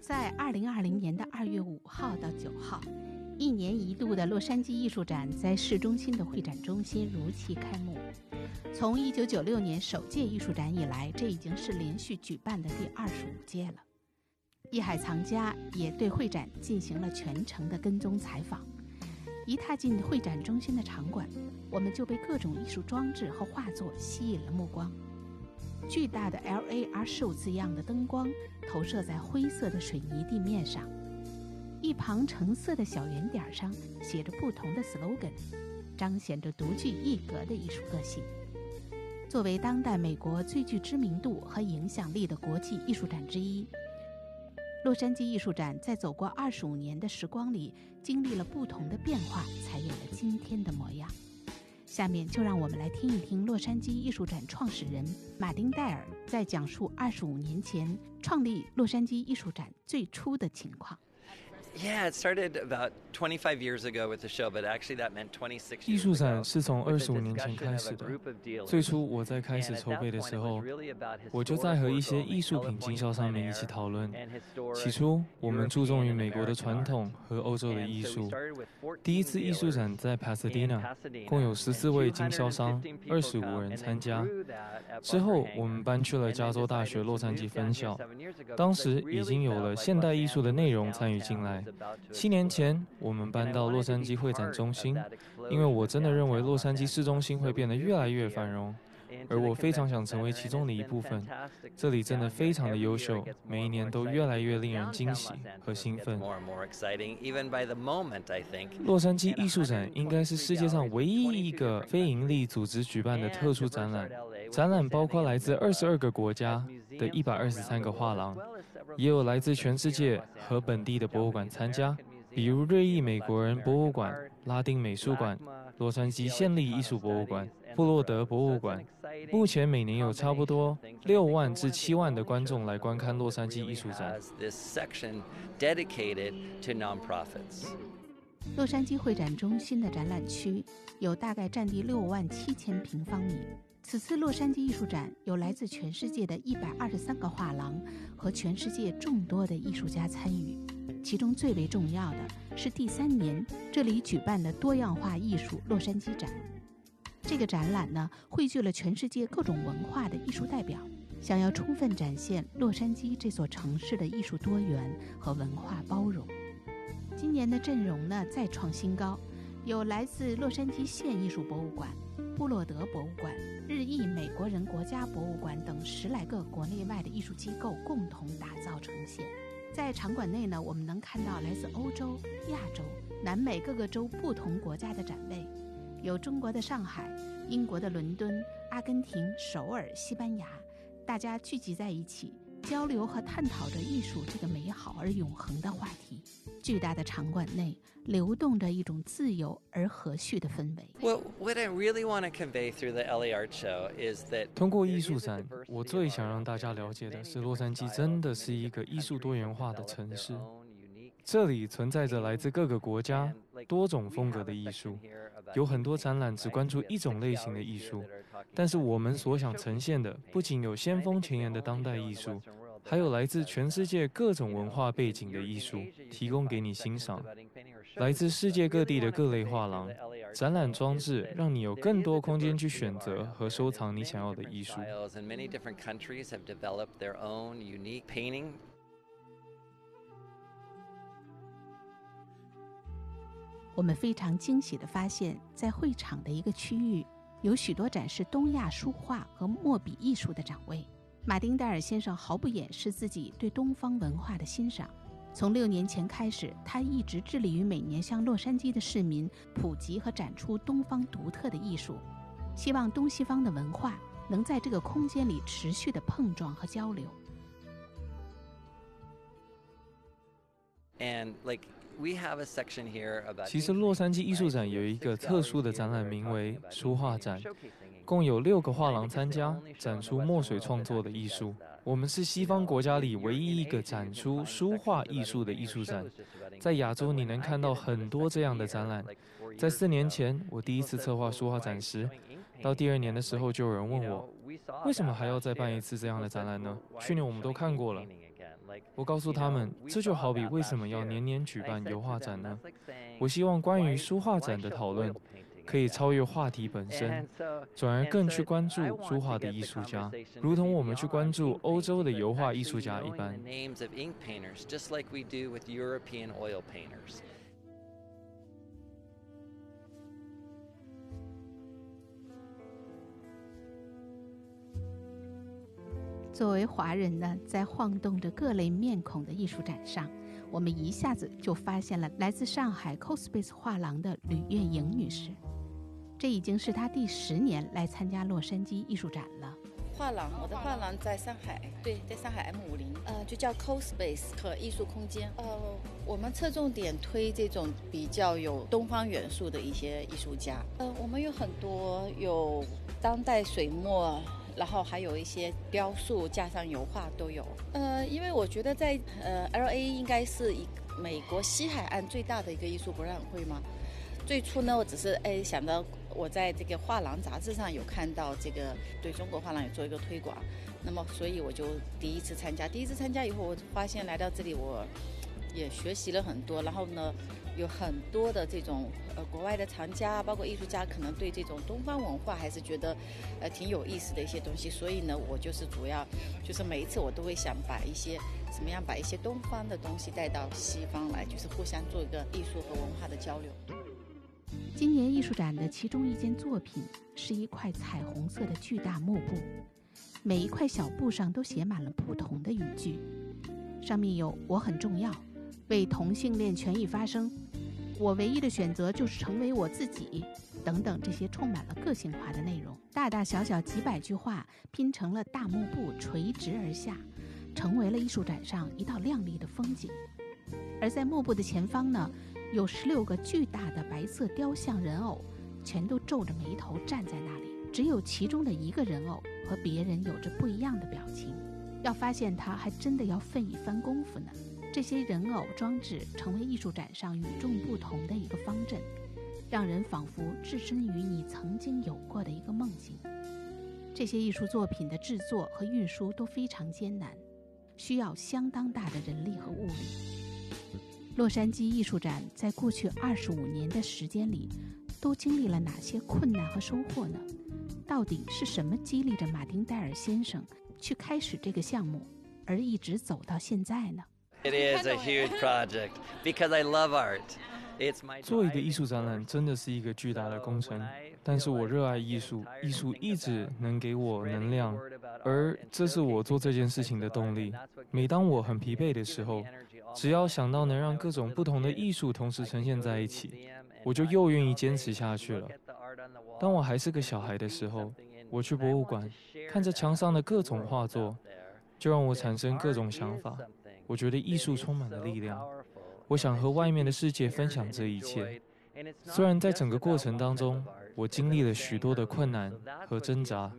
在二零二零年的二月五号到九号，一年一度的洛杉矶艺术展在市中心的会展中心如期开幕。从一九九六年首届艺术展以来，这已经是连续举办的第二十五届了。艺海藏家也对会展进行了全程的跟踪采访。一踏进会展中心的场馆，我们就被各种艺术装置和画作吸引了目光。巨大的 L A R Show 字样的灯光投射在灰色的水泥地面上，一旁橙色的小圆点上写着不同的 slogan，彰显着独具一格的艺术个性。作为当代美国最具知名度和影响力的国际艺术展之一。洛杉矶艺术展在走过二十五年的时光里，经历了不同的变化，才有了今天的模样。下面就让我们来听一听洛杉矶艺术展创始人马丁·戴尔在讲述二十五年前创立洛杉矶艺术展最初的情况。Yeah, it started about 25 years ago with the show, but actually that meant 26 years 艺术展是从二十五年前开始的。最初我在开始筹备的时候，我就在和一些艺术品经销商们一起讨论。起初，我们注重于美国的传统和欧洲的艺术。第一次艺术展在 Pasadena，共有十四位经销商，二十五人参加。之后，我们搬去了加州大学洛杉矶分校，当时已经有了现代艺术的内容参与进来。七年前，我们搬到洛杉矶会展中心，因为我真的认为洛杉矶市中心会变得越来越繁荣，而我非常想成为其中的一部分。这里真的非常的优秀，每一年都越来越令人惊喜和兴奋。洛杉矶艺术展应该是世界上唯一一个非营利组织举办的特殊展览，展览包括来自二十二个国家的一百二十三个画廊。也有来自全世界和本地的博物馆参加，比如瑞意美国人博物馆、拉丁美术馆、洛杉矶县立艺术博物馆、布洛德博物馆。目前每年有差不多六万至七万的观众来观看洛杉矶艺术展。洛杉矶会展中心的展览区有大概占地六万七千平方米。此次洛杉矶艺术展有来自全世界的一百二十三个画廊和全世界众多的艺术家参与，其中最为重要的是第三年这里举办的多样化艺术洛杉矶展。这个展览呢，汇聚了全世界各种文化的艺术代表，想要充分展现洛杉矶这座城市的艺术多元和文化包容。今年的阵容呢再创新高，有来自洛杉矶县艺术博物馆。布洛德博物馆、日裔美国人国家博物馆等十来个国内外的艺术机构共同打造呈现。在场馆内呢，我们能看到来自欧洲、亚洲、南美各个州不同国家的展位，有中国的上海、英国的伦敦、阿根廷首尔、西班牙，大家聚集在一起。交流和探讨着艺术这个美好而永恒的话题。巨大的场馆内流动着一种自由而和煦的氛围。Well, what I really want to convey through the LA Art Show is that 通过艺术展，我最想让大家了解的是，洛杉矶真的是一个艺术多元化的城市。这里存在着来自各个国家、多种风格的艺术，有很多展览只关注一种类型的艺术，但是我们所想呈现的不仅有先锋前沿的当代艺术，还有来自全世界各种文化背景的艺术，提供给你欣赏。来自世界各地的各类画廊、展览装置，让你有更多空间去选择和收藏你想要的艺术。我们非常惊喜地发现，在会场的一个区域，有许多展示东亚书画和墨笔艺术的展位。马丁·戴尔先生毫不掩饰自己对东方文化的欣赏。从六年前开始，他一直致力于每年向洛杉矶的市民普及和展出东方独特的艺术，希望东西方的文化能在这个空间里持续的碰撞和交流。And like. 其实，洛杉矶艺术展有一个特殊的展览，名为“书画展”，共有六个画廊参加，展出墨水创作的艺术。我们是西方国家里唯一一个展出书画艺术的艺术展。在亚洲，你能看到很多这样的展览。在四年前，我第一次策划书画展时，到第二年的时候，就有人问我：“为什么还要再办一次这样的展览呢？去年我们都看过了。我告诉他们，这就好比为什么要年年举办油画展呢？我希望关于书画展的讨论可以超越话题本身，转而更去关注书画的艺术家，如同我们去关注欧洲的油画艺术家一般。作为华人呢，在晃动着各类面孔的艺术展上，我们一下子就发现了来自上海 Cospace 画廊的吕月莹女士。这已经是她第十年来参加洛杉矶艺术展了。画廊，我的画廊在上海，对，在上海 M 五零，呃，就叫 Cospace 和艺术空间。呃，我们侧重点推这种比较有东方元素的一些艺术家。呃，我们有很多有当代水墨。然后还有一些雕塑，加上油画都有。呃，因为我觉得在呃 L A 应该是一美国西海岸最大的一个艺术博览会嘛。最初呢，我只是哎想到我在这个画廊杂志上有看到这个对中国画廊有做一个推广，那么所以我就第一次参加。第一次参加以后，我发现来到这里我也学习了很多。然后呢。有很多的这种呃国外的藏家，包括艺术家，可能对这种东方文化还是觉得呃挺有意思的一些东西。所以呢，我就是主要就是每一次我都会想把一些怎么样把一些东方的东西带到西方来，就是互相做一个艺术和文化的交流。今年艺术展的其中一件作品是一块彩虹色的巨大幕布，每一块小布上都写满了不同的语句，上面有“我很重要”。为同性恋权益发声，我唯一的选择就是成为我自己。等等，这些充满了个性化的内容，大大小小几百句话拼成了大幕布，垂直而下，成为了艺术展上一道亮丽的风景。而在幕布的前方呢，有十六个巨大的白色雕像人偶，全都皱着眉头站在那里。只有其中的一个人偶和别人有着不一样的表情，要发现他还真的要费一番功夫呢。这些人偶装置成为艺术展上与众不同的一个方阵，让人仿佛置身于你曾经有过的一个梦境。这些艺术作品的制作和运输都非常艰难，需要相当大的人力和物力。洛杉矶艺术展在过去二十五年的时间里，都经历了哪些困难和收获呢？到底是什么激励着马丁戴尔先生去开始这个项目，而一直走到现在呢？It is a huge project because I love art. It's my 做一个艺术展览真的是一个巨大的工程，但是我热爱艺术，艺术一直能给我能量，而这是我做这件事情的动力。每当我很疲惫的时候，只要想到能让各种不同的艺术同时呈现在一起，我就又愿意坚持下去了。当我还是个小孩的时候，我去博物馆，看着墙上的各种画作，就让我产生各种想法。我觉得艺术充满了力量，我想和外面的世界分享这一切。虽然在整个过程当中，我经历了许多的困难和挣扎，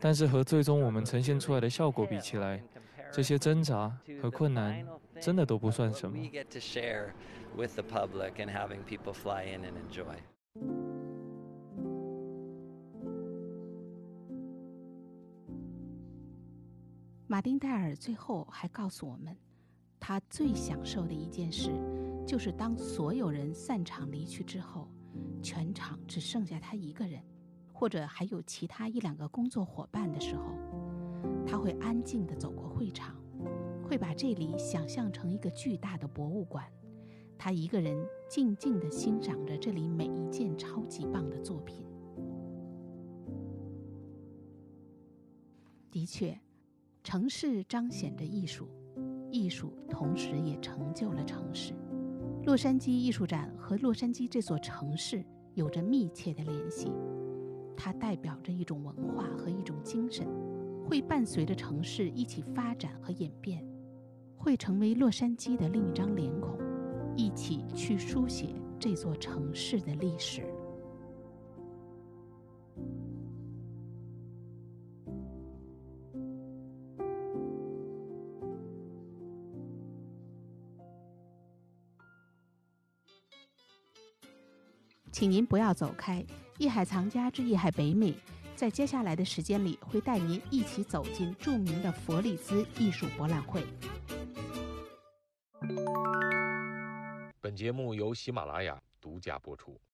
但是和最终我们呈现出来的效果比起来，这些挣扎和困难真的都不算什么。马丁戴尔最后还告诉我们。他最享受的一件事，就是当所有人散场离去之后，全场只剩下他一个人，或者还有其他一两个工作伙伴的时候，他会安静地走过会场，会把这里想象成一个巨大的博物馆，他一个人静静地欣赏着这里每一件超级棒的作品。的确，城市彰显着艺术。艺术同时也成就了城市。洛杉矶艺术展和洛杉矶这座城市有着密切的联系，它代表着一种文化和一种精神，会伴随着城市一起发展和演变，会成为洛杉矶的另一张脸孔，一起去书写这座城市的历史。请您不要走开，《艺海藏家之艺海北美》在接下来的时间里，会带您一起走进著名的佛利兹艺术博览会。本节目由喜马拉雅独家播出。